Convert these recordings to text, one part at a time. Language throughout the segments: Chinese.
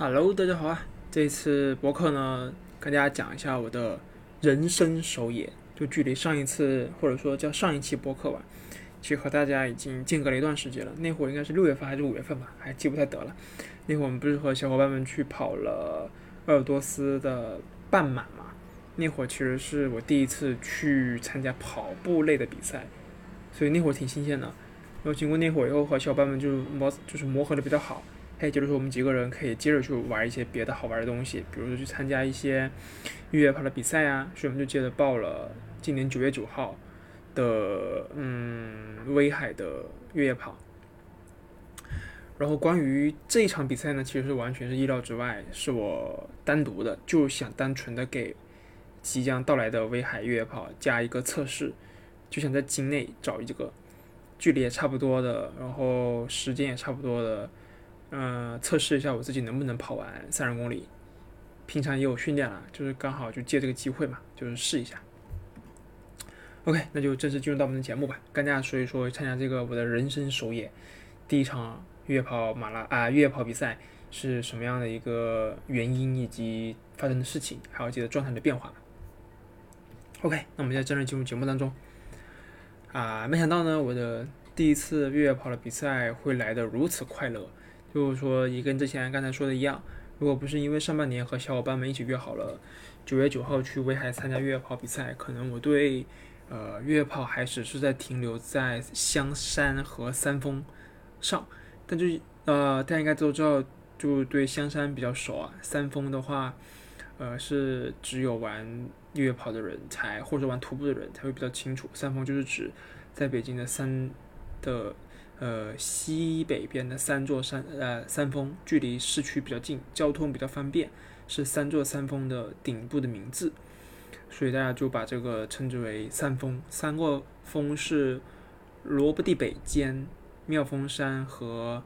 Hello，大家好啊！这次博客呢，跟大家讲一下我的人生首演。就距离上一次或者说叫上一期博客吧，其实和大家已经间隔了一段时间了。那会儿应该是六月份还是五月份吧，还记不太得了。那会儿我们不是和小伙伴们去跑了鄂尔多斯的半马嘛？那会儿其实是我第一次去参加跑步类的比赛，所以那会儿挺新鲜的。然后经过那会儿以后，和小伙伴们就磨就是磨合的比较好。还就是说，我们几个人可以接着去玩一些别的好玩的东西，比如说去参加一些越野跑的比赛啊，所以我们就接着报了今年九月九号的嗯威海的越野跑。然后关于这一场比赛呢，其实是完全是意料之外，是我单独的，就想单纯的给即将到来的威海越野跑加一个测试，就想在境内找一个距离也差不多的，然后时间也差不多的。嗯，测试一下我自己能不能跑完三十公里。平常也有训练了，就是刚好就借这个机会嘛，就是试一下。OK，那就正式进入到我们的节目吧，跟大家说一说参加这个我的人生首演，第一场越野跑马拉啊越野跑比赛是什么样的一个原因以及发生的事情，还有自己的状态的变化。OK，那我们现在正式进入节目当中。啊，没想到呢，我的第一次越野跑的比赛会来的如此快乐。就是说，也跟之前刚才说的一样，如果不是因为上半年和小伙伴们一起约好了九月九号去威海参加越野跑比赛，可能我对呃越野跑还只是在停留在香山和三峰上。但就呃大家应该都知道，就对香山比较熟啊。三峰的话，呃是只有玩越野跑的人才或者玩徒步的人才会比较清楚。三峰就是指在北京的山的。呃，西北边的三座山，呃，山峰距离市区比较近，交通比较方便，是三座山峰的顶部的名字，所以大家就把这个称之为三峰。三个峰是萝卜地北尖、妙峰山和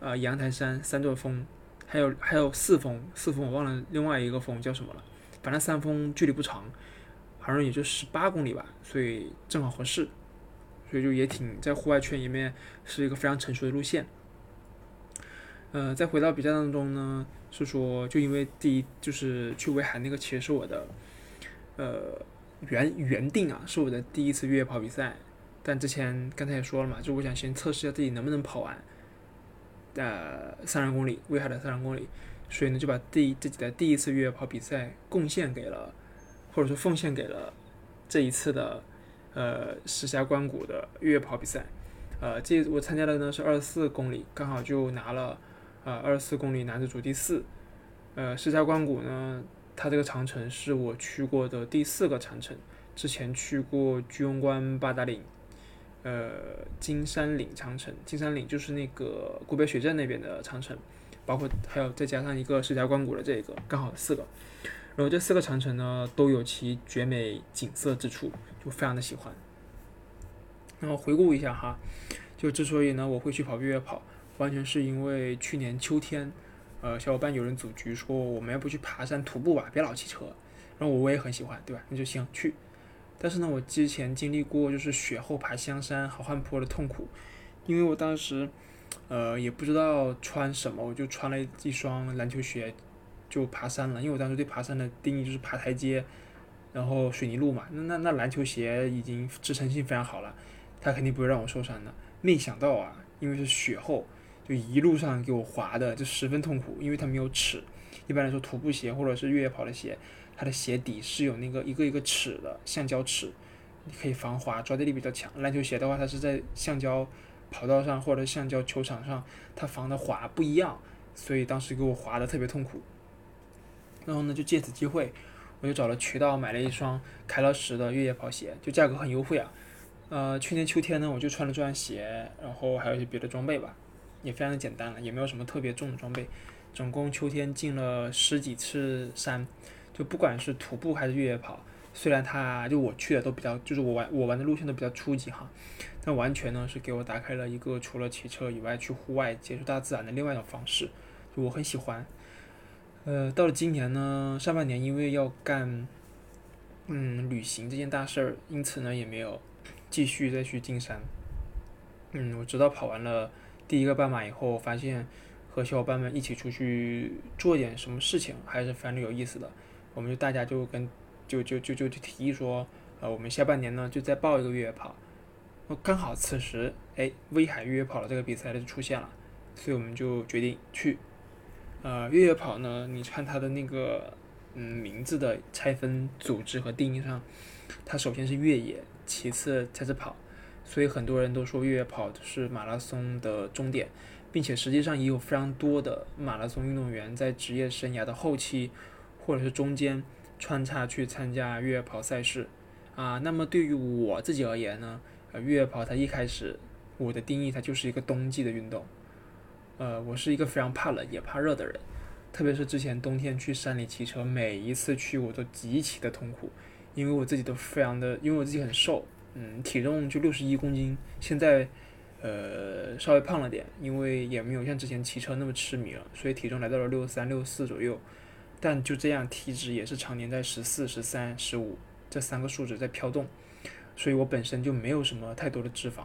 呃阳台山三座峰，还有还有四峰，四峰我忘了另外一个峰叫什么了，反正三峰距离不长，好像也就十八公里吧，所以正好合适。所以就也挺在户外圈里面是一个非常成熟的路线。呃，再回到比赛当中呢，是说就因为第一就是去威海那个其实是我的呃原原定啊，是我的第一次越野跑比赛。但之前刚才也说了嘛，就我想先测试一下自己能不能跑完呃三十公里威海的三十公里，所以呢就把第自己的第一次越野跑比赛贡献给了或者说奉献给了这一次的。呃，石峡关谷的越野跑比赛，呃，这我参加的呢是二十四公里，刚好就拿了，呃，二十四公里男子组第四。呃，石峡关谷呢，它这个长城是我去过的第四个长城，之前去过居庸关、八达岭，呃，金山岭长城，金山岭就是那个古北水镇那边的长城，包括还有再加上一个石峡关谷的这个，刚好四个。然后这四个长城呢，都有其绝美景色之处，就非常的喜欢。然后回顾一下哈，就之所以呢我会去跑越野跑，完全是因为去年秋天，呃，小伙伴有人组局说我们要不去爬山徒步吧，别老骑车。然后我我也很喜欢，对吧？那就行去。但是呢，我之前经历过就是雪后爬香山好汉坡的痛苦，因为我当时，呃，也不知道穿什么，我就穿了一双篮球鞋。就爬山了，因为我当时对爬山的定义就是爬台阶，然后水泥路嘛。那那那篮球鞋已经支撑性非常好了，它肯定不会让我受伤的。没想到啊，因为是雪后，就一路上给我滑的就十分痛苦，因为它没有齿。一般来说，徒步鞋或者是越野跑的鞋，它的鞋底是有那个一个一个齿的橡胶齿，可以防滑，抓地力比较强。篮球鞋的话，它是在橡胶跑道上或者橡胶球场上，它防的滑不一样，所以当时给我滑的特别痛苦。然后呢，就借此机会，我就找了渠道买了一双凯乐石的越野跑鞋，就价格很优惠啊。呃，去年秋天呢，我就穿了这双鞋，然后还有一些别的装备吧，也非常的简单了，也没有什么特别重的装备。总共秋天进了十几次山，就不管是徒步还是越野跑，虽然它就我去的都比较，就是我玩我玩的路线都比较初级哈，但完全呢是给我打开了一个除了骑车以外去户外接触大自然的另外一种方式，就我很喜欢。呃，到了今年呢，上半年因为要干，嗯，旅行这件大事儿，因此呢也没有继续再去进山。嗯，我直到跑完了第一个半马以后，发现，和小伙伴们一起出去做点什么事情，还是非常有意思的。我们就大家就跟就就就就就提议说，呃，我们下半年呢就再报一个越野跑。刚好此时，哎，威海越野跑的这个比赛就出现了，所以我们就决定去。呃，越野跑呢，你看它的那个嗯名字的拆分组织和定义上，它首先是越野，其次才是跑，所以很多人都说越野跑是马拉松的终点，并且实际上也有非常多的马拉松运动员在职业生涯的后期或者是中间穿插去参加越野跑赛事。啊，那么对于我自己而言呢？呃，越野跑它一开始，我的定义它就是一个冬季的运动。呃，我是一个非常怕冷也怕热的人，特别是之前冬天去山里骑车，每一次去我都极其的痛苦，因为我自己都非常的，因为我自己很瘦，嗯，体重就六十一公斤，现在呃稍微胖了点，因为也没有像之前骑车那么痴迷了，所以体重来到了六三六四左右，但就这样体脂也是常年在十四、十三、十五这三个数值在飘动。所以我本身就没有什么太多的脂肪，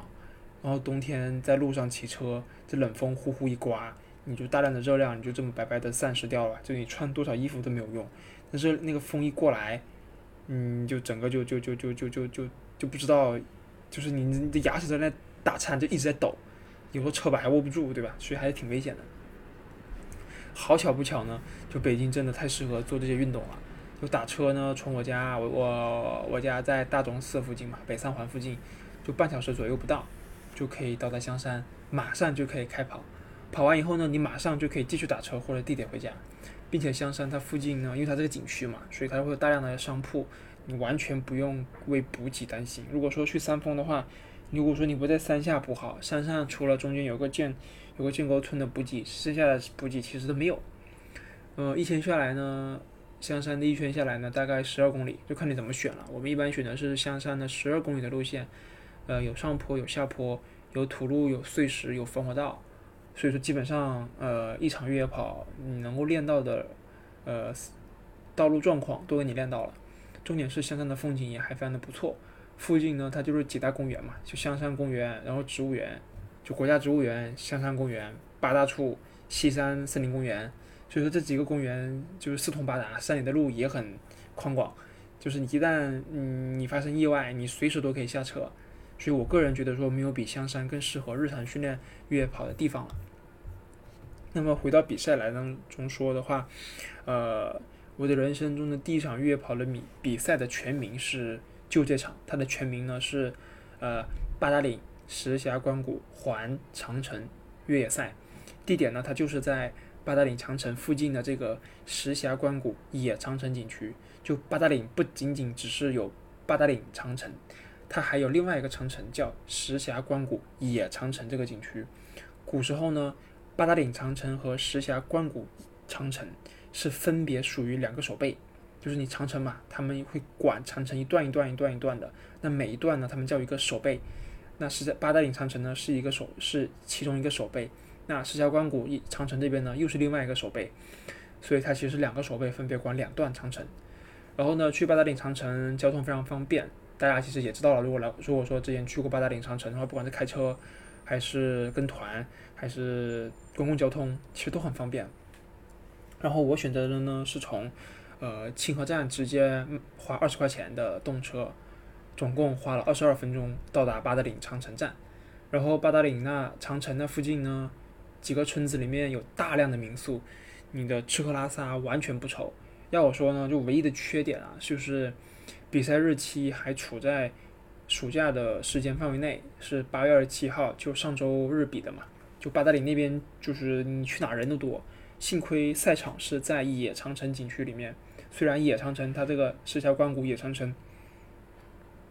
然后冬天在路上骑车，这冷风呼呼一刮，你就大量的热量你就这么白白的散失掉了，就你穿多少衣服都没有用。但是那个风一过来，嗯，就整个就就就就就就就就不知道，就是你你的牙齿在那打颤，就一直在抖，有时候车把还握不住，对吧？所以还是挺危险的。好巧不巧呢，就北京真的太适合做这些运动了。就打车呢，从我家，我我我家在大钟寺附近嘛，北三环附近，就半小时左右不到，就可以到达香山，马上就可以开跑。跑完以后呢，你马上就可以继续打车或者地铁回家，并且香山它附近呢，因为它这个景区嘛，所以它会有大量的商铺，你完全不用为补给担心。如果说去三峰的话，如果说你不在山下补好，山上除了中间有个建有个建沟村的补给，剩下的补给其实都没有。呃，一天下来呢。香山的一圈下来呢，大概十二公里，就看你怎么选了。我们一般选的是香山的十二公里的路线，呃，有上坡有下坡，有土路有碎石有防火道，所以说基本上呃一场越野跑你能够练到的呃道路状况都给你练到了。重点是香山的风景也还非常的不错，附近呢它就是几大公园嘛，就香山公园，然后植物园，就国家植物园、香山公园、八大处、西山森林公园。所以说这几个公园就是四通八达，山里的路也很宽广，就是你一旦嗯你发生意外，你随时都可以下车。所以我个人觉得说没有比香山更适合日常训练越野跑的地方了。那么回到比赛来当中说的话，呃，我的人生中的第一场越野跑的比比赛的全名是就这场，它的全名呢是呃八达岭石峡关谷环长城越野赛，地点呢它就是在。八达岭长城附近的这个石峡关谷野长城景区，就八达岭不仅仅只是有八达岭长城，它还有另外一个长城叫石峡关谷野长城这个景区。古时候呢，八达岭长城和石峡关谷长城是分别属于两个守备，就是你长城嘛，他们会管长城一段一段一段一段的，那每一段呢，他们叫一个守备。那是在八达岭长城呢，是一个守，是其中一个守备。那石峡关谷一长城这边呢，又是另外一个守备，所以它其实两个守备分别管两段长城。然后呢，去八达岭长城交通非常方便，大家其实也知道了。如果来如果说之前去过八达岭长城的话，不管是开车，还是跟团，还是公共交通，其实都很方便。然后我选择的呢是从呃清河站直接花二十块钱的动车，总共花了二十二分钟到达八达岭长城站。然后八达岭那长城那附近呢。几个村子里面有大量的民宿，你的吃喝拉撒完全不愁。要我说呢，就唯一的缺点啊，就是比赛日期还处在暑假的时间范围内，是八月二十七号，就上周日比的嘛。就八达岭那边，就是你去哪人都多。幸亏赛场是在野长城景区里面，虽然野长城它这个石峡关谷野长城，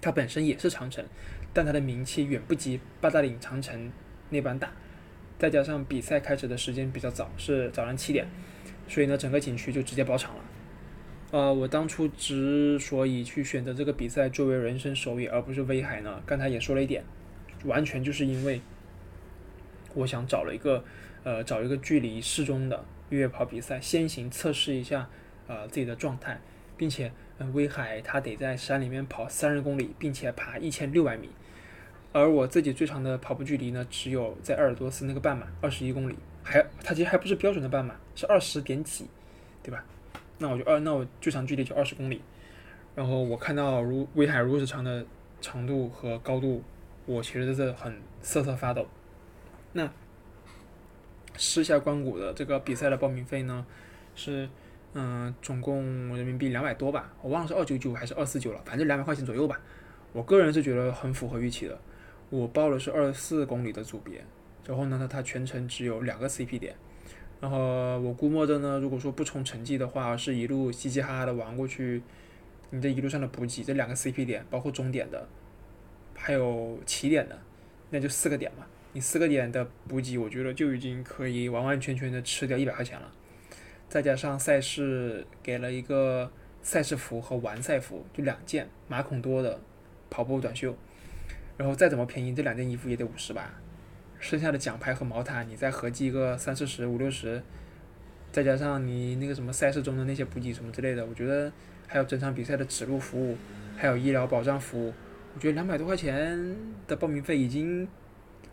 它本身也是长城，但它的名气远不及八达岭长城那般大。再加上比赛开始的时间比较早，是早上七点，所以呢，整个景区就直接包场了。呃，我当初之所以去选择这个比赛作为人生首野，而不是威海呢，刚才也说了一点，完全就是因为我想找了一个呃，找一个距离适中的越野跑比赛，先行测试一下呃自己的状态，并且威海它得在山里面跑三十公里，并且爬一千六百米。而我自己最长的跑步距离呢，只有在鄂尔多斯那个半马，二十一公里，还它其实还不是标准的半马，是二十点几，对吧？那我就二，那我最长距离就二十公里。然后我看到如威海如此长的长度和高度，我其实是很瑟瑟发抖。那狮下关谷的这个比赛的报名费呢，是嗯，总共人民币两百多吧，我忘了是二九九还是二四九了，反正两百块钱左右吧。我个人是觉得很符合预期的。我报的是二十四公里的组别，然后呢，它全程只有两个 CP 点。然后我估摸着呢，如果说不冲成绩的话，是一路嘻嘻哈哈的玩过去，你这一路上的补给，这两个 CP 点，包括终点的，还有起点的，那就四个点嘛。你四个点的补给，我觉得就已经可以完完全全的吃掉一百块钱了。再加上赛事给了一个赛事服和完赛服，就两件马孔多的跑步短袖，然后再怎么便宜，这两件衣服也得五十吧。剩下的奖牌和毛毯，你再合计一个三四十、五六十，再加上你那个什么赛事中的那些补给什么之类的，我觉得还有整场比赛的指路服务，还有医疗保障服务，我觉得两百多块钱的报名费已经。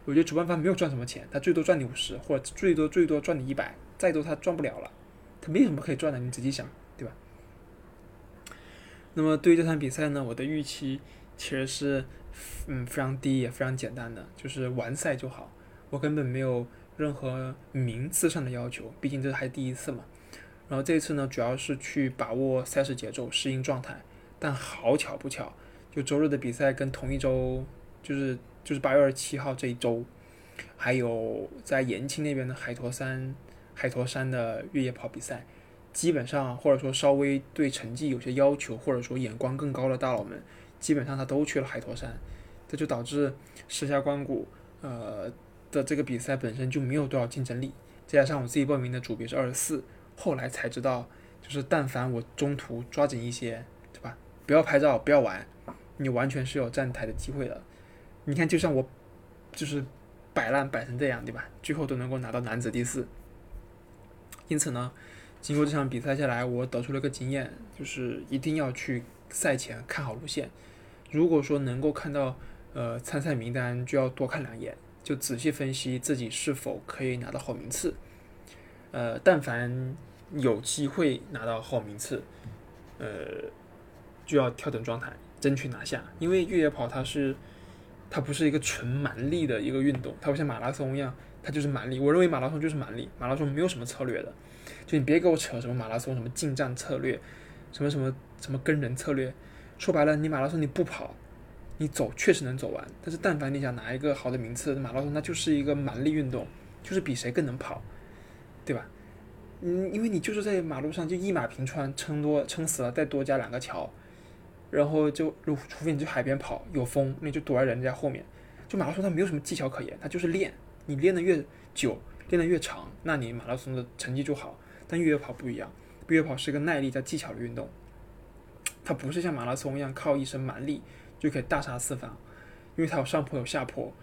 我觉得主办方没有赚什么钱，他最多赚你五十，或者最多最多赚你一百，再多他赚不了了，他没什么可以赚的，你仔细想，对吧？那么对于这场比赛呢，我的预期其实是嗯非常低也非常简单的，就是完赛就好，我根本没有任何名次上的要求，毕竟这还第一次嘛。然后这次呢，主要是去把握赛事节奏，适应状态，但好巧不巧，就周日的比赛跟同一周就是。就是八月二十七号这一周，还有在延庆那边的海坨山、海坨山的越野跑比赛，基本上或者说稍微对成绩有些要求，或者说眼光更高的大佬们，基本上他都去了海坨山，这就导致石下关谷呃的这个比赛本身就没有多少竞争力。再加上我自己报名的组别是二十四，后来才知道，就是但凡我中途抓紧一些，对吧？不要拍照，不要玩，你完全是有站台的机会的。你看，就像我，就是摆烂摆成这样，对吧？最后都能够拿到男子第四。因此呢，经过这场比赛下来，我得出了个经验，就是一定要去赛前看好路线。如果说能够看到呃参赛名单，就要多看两眼，就仔细分析自己是否可以拿到好名次。呃，但凡有机会拿到好名次，呃，就要调整状态，争取拿下。因为越野跑它是。它不是一个纯蛮力的一个运动，它不像马拉松一样，它就是蛮力。我认为马拉松就是蛮力，马拉松没有什么策略的，就你别给我扯什么马拉松什么近战策略，什么什么什么跟人策略。说白了，你马拉松你不跑，你走确实能走完，但是但凡你想拿一个好的名次，马拉松那就是一个蛮力运动，就是比谁更能跑，对吧？嗯，因为你就是在马路上就一马平川，撑多撑死了再多加两个桥。然后就，如除非你去海边跑，有风，那就躲在人家后面。就马拉松它没有什么技巧可言，它就是练。你练得越久，练得越长，那你马拉松的成绩就好。但越野跑不一样，越野跑是一个耐力加技巧的运动，它不是像马拉松一样靠一身蛮力就可以大杀四方，因为它有上坡有下坡，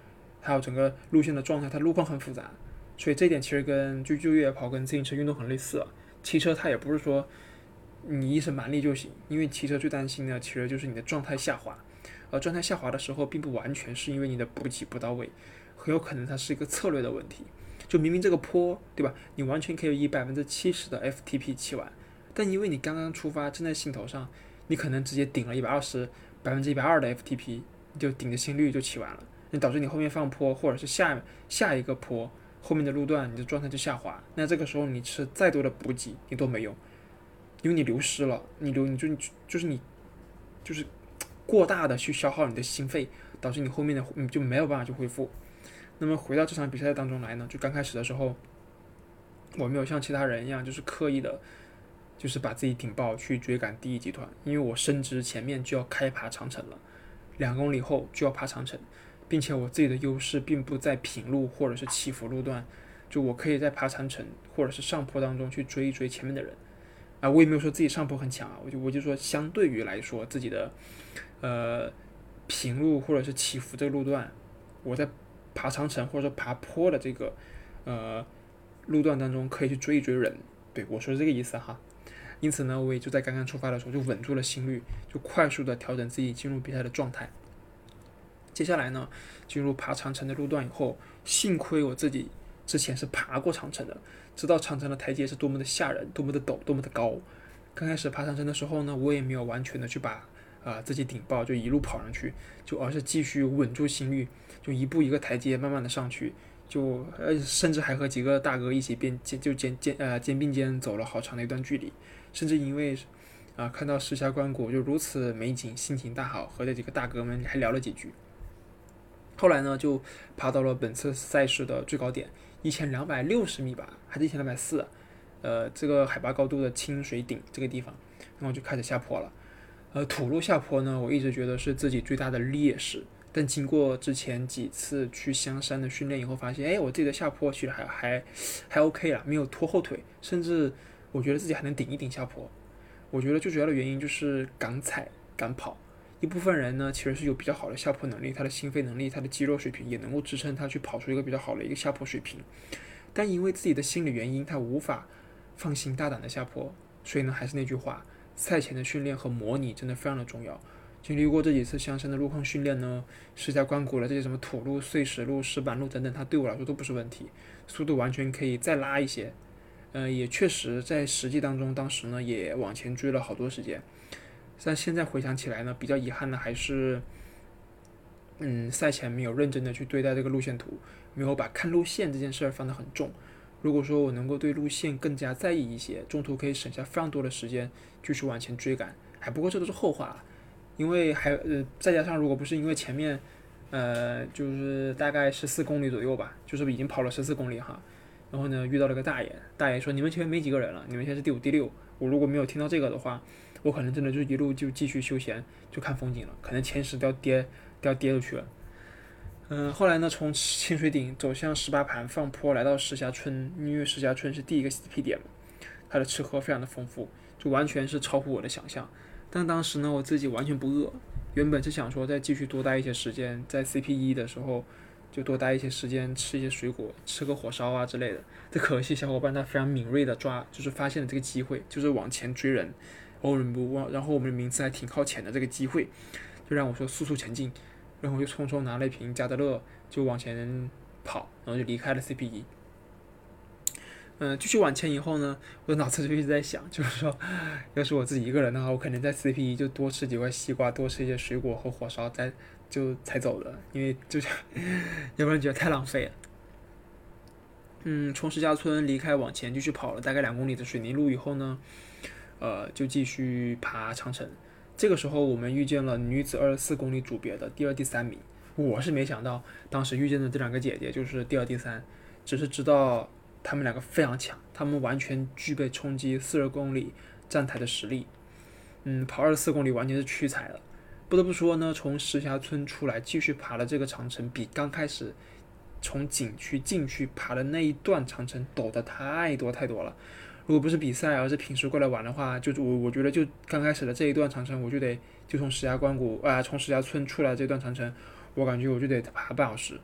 还有整个路线的状态，它路况很复杂。所以这点其实跟就就越野跑跟自行车运动很类似。骑车它也不是说。你一身蛮力就行，因为骑车最担心的其实就是你的状态下滑，而状态下滑的时候，并不完全是因为你的补给不到位，很有可能它是一个策略的问题。就明明这个坡，对吧？你完全可以以百分之七十的 FTP 骑完，但因为你刚刚出发，正在兴头上，你可能直接顶了一百二十、百分之一百二的 FTP，你就顶着心率就骑完了，那导致你后面放坡或者是下下一个坡后面的路段，你的状态就下滑。那这个时候你吃再多的补给，你都没用。因为你流失了，你流你就就是你，就是过大的去消耗你的心肺，导致你后面的你就没有办法去恢复。那么回到这场比赛当中来呢，就刚开始的时候，我没有像其他人一样，就是刻意的，就是把自己顶爆去追赶第一集团，因为我深知前面就要开爬长城了，两公里后就要爬长城，并且我自己的优势并不在平路或者是起伏路段，就我可以在爬长城或者是上坡当中去追一追前面的人。啊，我也没有说自己上坡很强啊，我就我就说相对于来说自己的，呃，平路或者是起伏这个路段，我在爬长城或者说爬坡的这个呃路段当中可以去追一追人，对我说这个意思哈。因此呢，我也就在刚刚出发的时候就稳住了心率，就快速的调整自己进入比赛的状态。接下来呢，进入爬长城的路段以后，幸亏我自己之前是爬过长城的，知道长城的台阶是多么的吓人，多么的陡，多么的高。刚开始爬长城的时候呢，我也没有完全的去把啊自己顶爆，就一路跑上去，就而是继续稳住心率，就一步一个台阶慢慢的上去，就呃甚至还和几个大哥一起并肩就肩肩呃肩并肩走了好长的一段距离，甚至因为啊看到石峡关谷就如此美景，心情大好，和这几个大哥们还聊了几句。后来呢，就爬到了本次赛事的最高点，一千两百六十米吧，还是一千两百四，呃，这个海拔高度的清水顶这个地方，然后就开始下坡了。呃，土路下坡呢，我一直觉得是自己最大的劣势，但经过之前几次去香山的训练以后，发现，哎，我自己的下坡其实还还还 OK 了，没有拖后腿，甚至我觉得自己还能顶一顶下坡。我觉得最主要的原因就是敢踩敢跑。一部分人呢，其实是有比较好的下坡能力，他的心肺能力、他的肌肉水平也能够支撑他去跑出一个比较好的一个下坡水平。但因为自己的心理原因，他无法放心大胆的下坡。所以呢，还是那句话，赛前的训练和模拟真的非常的重要。经历过这几次香山的路况训练呢，石家关谷了这些什么土路、碎石路、石板路等等，它对我来说都不是问题，速度完全可以再拉一些。呃，也确实在实际当中，当时呢也往前追了好多时间。但现在回想起来呢，比较遗憾的还是，嗯，赛前没有认真的去对待这个路线图，没有把看路线这件事儿放得很重。如果说我能够对路线更加在意一些，中途可以省下非常多的时间继续往前追赶。还不过这都是后话了，因为还呃再加上如果不是因为前面，呃就是大概十四公里左右吧，就是已经跑了十四公里哈，然后呢遇到了个大爷，大爷说你们前面没几个人了，你们现在是第五第六，我如果没有听到这个的话。我可能真的就一路就继续休闲，就看风景了。可能前十都要跌，都要跌出去了。嗯，后来呢，从清水顶走向十八盘放坡，来到石峡村，因为石峡村是第一个 CP 点嘛，它的吃喝非常的丰富，就完全是超乎我的想象。但当时呢，我自己完全不饿，原本是想说再继续多待一些时间，在 CP 一的时候就多待一些时间，吃一些水果，吃个火烧啊之类的。这可惜小伙伴他非常敏锐的抓，就是发现了这个机会，就是往前追人。偶尔不忘，然后我们的名次还挺靠前的，这个机会就让我说速速前进，然后我就匆匆拿了一瓶加德乐就往前跑，然后就离开了 CPE。嗯，继续往前以后呢，我的脑子就一直在想，就是说，要是我自己一个人的话，我肯定在 CP 一就多吃几块西瓜，多吃一些水果和火烧，再就才走的，因为就 要不然觉得太浪费了。嗯，从石家村离开往前继续跑了大概两公里的水泥路以后呢。呃，就继续爬长城。这个时候，我们遇见了女子二十四公里组别的第二、第三名。我是没想到，当时遇见的这两个姐姐就是第二、第三，只是知道他们两个非常强，他们完全具备冲击四十公里站台的实力。嗯，跑二十四公里完全是屈才了。不得不说呢，从石峡村出来继续爬的这个长城，比刚开始从景区进去爬的那一段长城陡的太多太多了。如果不是比赛，而是平时过来玩的话，就我我觉得就刚开始的这一段长城，我就得就从石家关谷啊，从石家村出来这段长城，我感觉我就得爬半小时。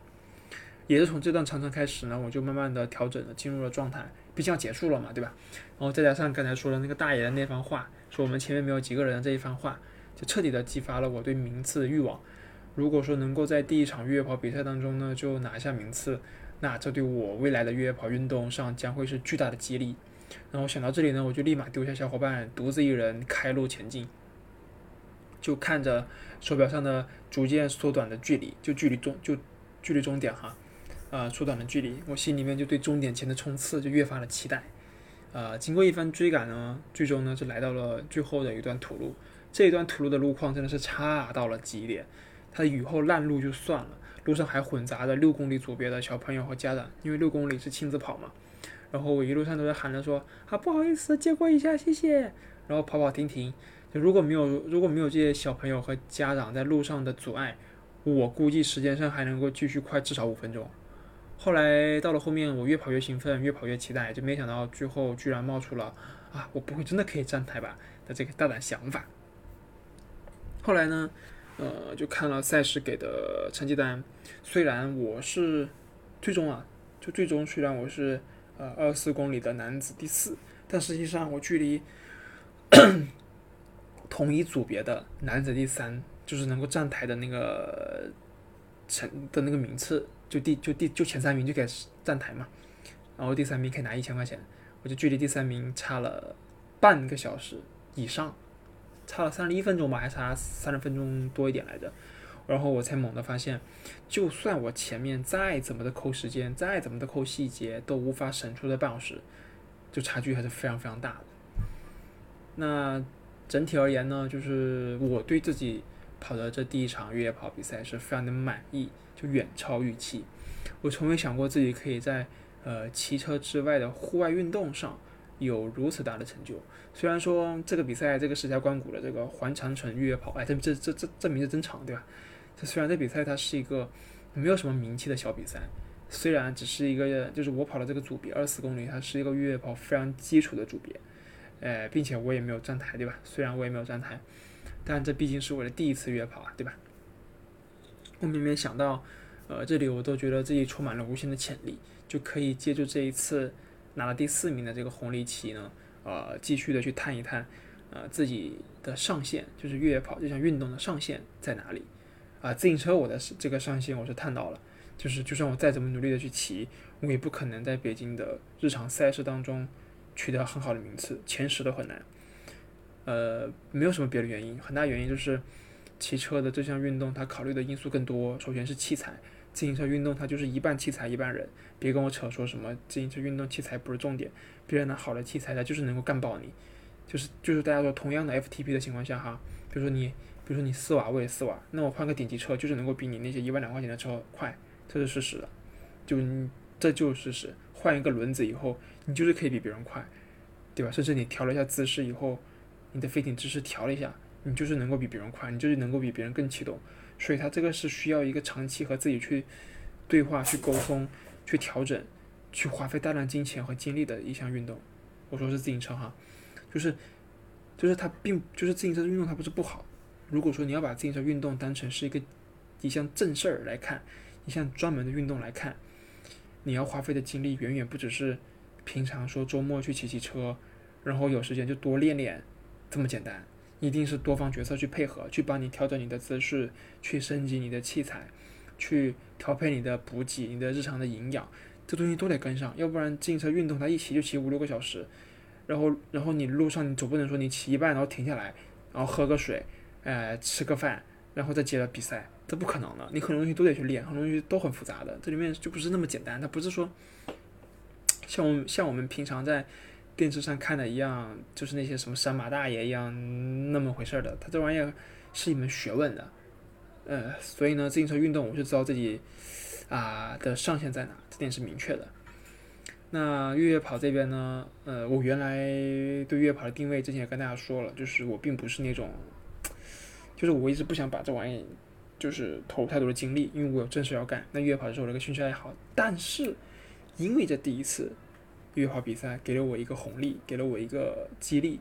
也是从这段长城开始呢，我就慢慢的调整了，进入了状态。毕竟要结束了嘛，对吧？然后再加上刚才说的那个大爷的那番话，说我们前面没有几个人的这一番话，就彻底的激发了我对名次的欲望。如果说能够在第一场越野跑比赛当中呢，就拿下名次，那这对我未来的越野跑运动上将会是巨大的激励。然后想到这里呢，我就立马丢下小伙伴，独自一人开路前进。就看着手表上的逐渐缩短的距离，就距离终就距离终点哈，啊，缩短了距离，我心里面就对终点前的冲刺就越发的期待。啊，经过一番追赶呢，最终呢是来到了最后的一段土路。这一段土路的路况真的是差到了极点，它的雨后烂路就算了，路上还混杂着六公里组别的小朋友和家长，因为六公里是亲子跑嘛。然后我一路上都在喊着说啊不好意思借过一下谢谢，然后跑跑停停，就如果没有如果没有这些小朋友和家长在路上的阻碍，我估计时间上还能够继续快至少五分钟。后来到了后面我越跑越兴奋，越跑越期待，就没想到最后居然冒出了啊我不会真的可以站台吧的这个大胆想法。后来呢，呃就看了赛事给的成绩单，虽然我是最终啊就最终虽然我是。呃，二十四公里的男子第四，但实际上我距离 同一组别的男子第三，就是能够站台的那个成的那个名次，就第就第就前三名就可以站台嘛。然后第三名可以拿一千块钱，我就距离第三名差了半个小时以上，差了三十一分钟吧，还差三十分钟多一点来着。然后我才猛地发现，就算我前面再怎么的抠时间，再怎么的抠细节，都无法省出这半小时，就差距还是非常非常大的。那整体而言呢，就是我对自己跑的这第一场越野跑比赛是非常的满意，远超预期。我从未想过自己可以在呃骑车之外的户外运动上有如此大的成就。虽然说这个比赛这个石家关谷的这个环长城越野跑，哎，这这这这这名字真长，对吧？这虽然这比赛它是一个没有什么名气的小比赛，虽然只是一个就是我跑的这个组别二十公里，它是一个越野跑非常基础的组别，哎，并且我也没有站台，对吧？虽然我也没有站台，但这毕竟是我的第一次越野跑啊，对吧？我每每想到，呃，这里我都觉得自己充满了无限的潜力，就可以借助这一次拿了第四名的这个红利期呢，呃，继续的去探一探，呃，自己的上限，就是越野跑这项运动的上限在哪里。啊，自行车我的这个上限我是探到了，就是就算我再怎么努力的去骑，我也不可能在北京的日常赛事当中取得很好的名次，前十都很难。呃，没有什么别的原因，很大原因就是骑车的这项运动它考虑的因素更多。首先是器材，自行车运动它就是一半器材一半人，别跟我扯说什么自行车运动器材不是重点，别人拿好的器材它就是能够干爆你，就是就是大家说同样的 FTP 的情况下哈，比如说你。比如说你四瓦，我也四瓦，那我换个顶级车就是能够比你那些一万两块钱的车快，这是事实的，就这就是事实。换一个轮子以后，你就是可以比别人快，对吧？甚至你调了一下姿势以后，你的飞艇姿势调了一下，你就是能够比别人快，你就是能够比别人更启动。所以它这个是需要一个长期和自己去对话、去沟通、去调整、去花费大量金钱和精力的一项运动。我说是自行车哈，就是就是它并就是自行车运动，它不是不好。如果说你要把自行车运动当成是一个一项正事儿来看，一项专门的运动来看，你要花费的精力远远不只是平常说周末去骑骑车，然后有时间就多练练这么简单，一定是多方角色去配合，去帮你调整你的姿势，去升级你的器材，去调配你的补给、你的日常的营养，这东西都得跟上，要不然自行车运动它一骑就骑五六个小时，然后然后你路上你总不能说你骑一半然后停下来，然后喝个水。呃，吃个饭，然后再接着比赛，这不可能的。你很多东西都得去练，很多东西都很复杂的。这里面就不是那么简单，它不是说像我们像我们平常在电视上看的一样，就是那些什么山马大爷一样那么回事儿的。它这玩意儿是一门学问的。呃，所以呢，自行车运动我就知道自己啊的上限在哪，这点是明确的。那越野跑这边呢，呃，我原来对越野跑的定位之前也跟大家说了，就是我并不是那种。就是我一直不想把这玩意，就是投入太多的精力，因为我有正事要干。那越野跑是我的一个兴趣爱好，但是因为这第一次越野跑比赛给了我一个红利，给了我一个激励，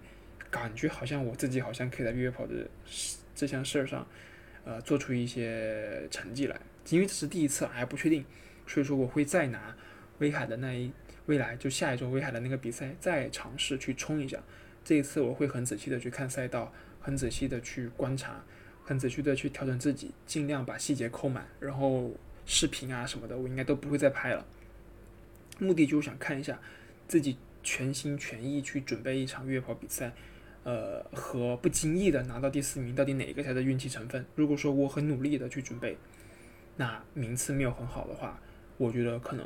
感觉好像我自己好像可以在越野跑的这项事儿上，呃，做出一些成绩来。因为这是第一次，还不确定，所以说我会再拿威海的那一未来就下一周威海的那个比赛再尝试去冲一下。这一次我会很仔细的去看赛道。很仔细的去观察，很仔细的去调整自己，尽量把细节扣满。然后视频啊什么的，我应该都不会再拍了。目的就是想看一下自己全心全意去准备一场越野跑比赛，呃，和不经意的拿到第四名，到底哪个才是运气成分？如果说我很努力的去准备，那名次没有很好的话，我觉得可能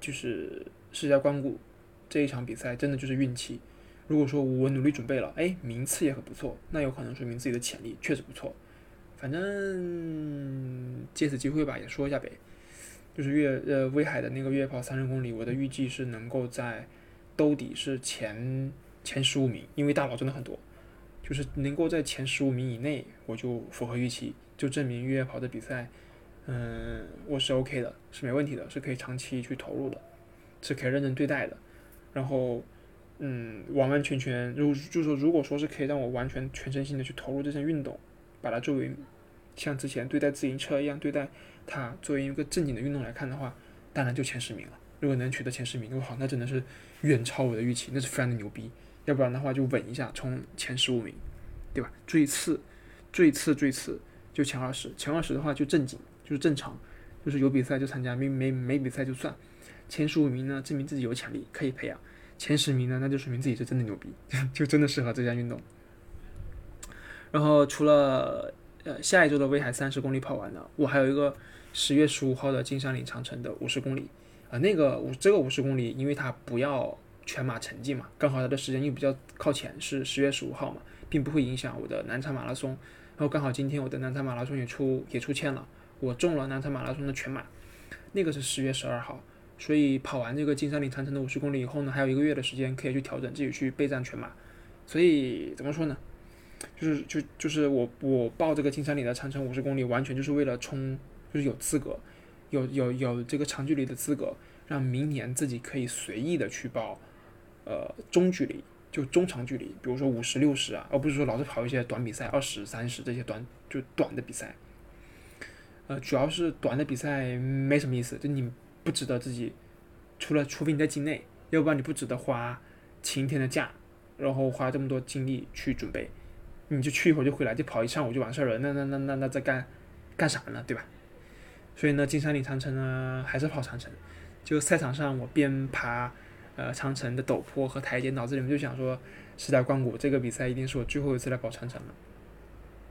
就是世家关谷这一场比赛真的就是运气。如果说我努力准备了，哎，名次也很不错，那有可能说明自己的潜力确实不错。反正借此机会吧，也说一下呗。就是越呃威海的那个月跑三十公里，我的预计是能够在兜底是前前十五名，因为大佬真的很多，就是能够在前十五名以内，我就符合预期，就证明越野跑的比赛，嗯，我是 OK 的，是没问题的，是可以长期去投入的，是可以认真对待的，然后。嗯，完完全全，如就是说，如果说是可以让我完全全身心的去投入这项运动，把它作为像之前对待自行车一样对待它，作为一个正经的运动来看的话，当然就前十名了。如果能取得前十名，好，那真的是远超我的预期，那是非常的牛逼。要不然的话，就稳一下，冲前十五名，对吧？最次，最次，最次就前二十，前二十的话就正经，就是正常，就是有比赛就参加，没没没比赛就算。前十五名呢，证明自己有潜力可以培养；前十名呢，那就说明自己是真的牛逼，就真的适合这项运动。然后除了呃下一周的威海三十公里跑完呢，我还有一个十月十五号的金山岭长城的五十公里啊，那个五这个五十公里，因为它不要全马成绩嘛，刚好它的时间又比较靠前，是十月十五号嘛，并不会影响我的南昌马拉松。然后刚好今天我的南昌马拉松也出也出签了，我中了南昌马拉松的全马，那个是十月十二号，所以跑完这个金山岭长城的五十公里以后呢，还有一个月的时间可以去调整自己去备战全马。所以怎么说呢？就是就就是我我报这个金山岭的长城五十公里，完全就是为了冲，就是有资格，有有有这个长距离的资格，让明年自己可以随意的去报，呃中距离，就中长距离，比如说五十六十啊，而不是说老是跑一些短比赛，二十三十这些短就短的比赛。呃，主要是短的比赛没什么意思，就你不值得自己，除了除非你在境内，要不然你不值得花晴天的假，然后花这么多精力去准备。你就去一会儿就回来，就跑一上午就完事儿了，那那那那那在干干啥呢？对吧？所以呢，金山岭长城呢还是跑长城。就赛场上我边爬呃长城的陡坡和台阶，脑子里面就想说，时代光谷这个比赛一定是我最后一次来跑长城了。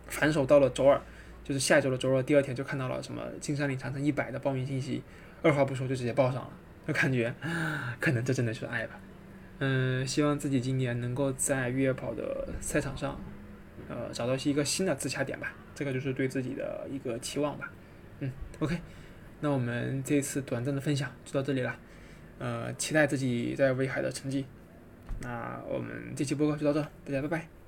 反手到了周二，就是下一周的周二，第二天就看到了什么金山岭长城一百的报名信息，二话不说就直接报上了，就感觉可能这真的是爱吧。嗯，希望自己今年能够在越野跑的赛场上。呃，找到一个新的自洽点吧，这个就是对自己的一个期望吧。嗯，OK，那我们这次短暂的分享就到这里了。呃，期待自己在威海的成绩。那我们这期播客就到这，大家拜拜。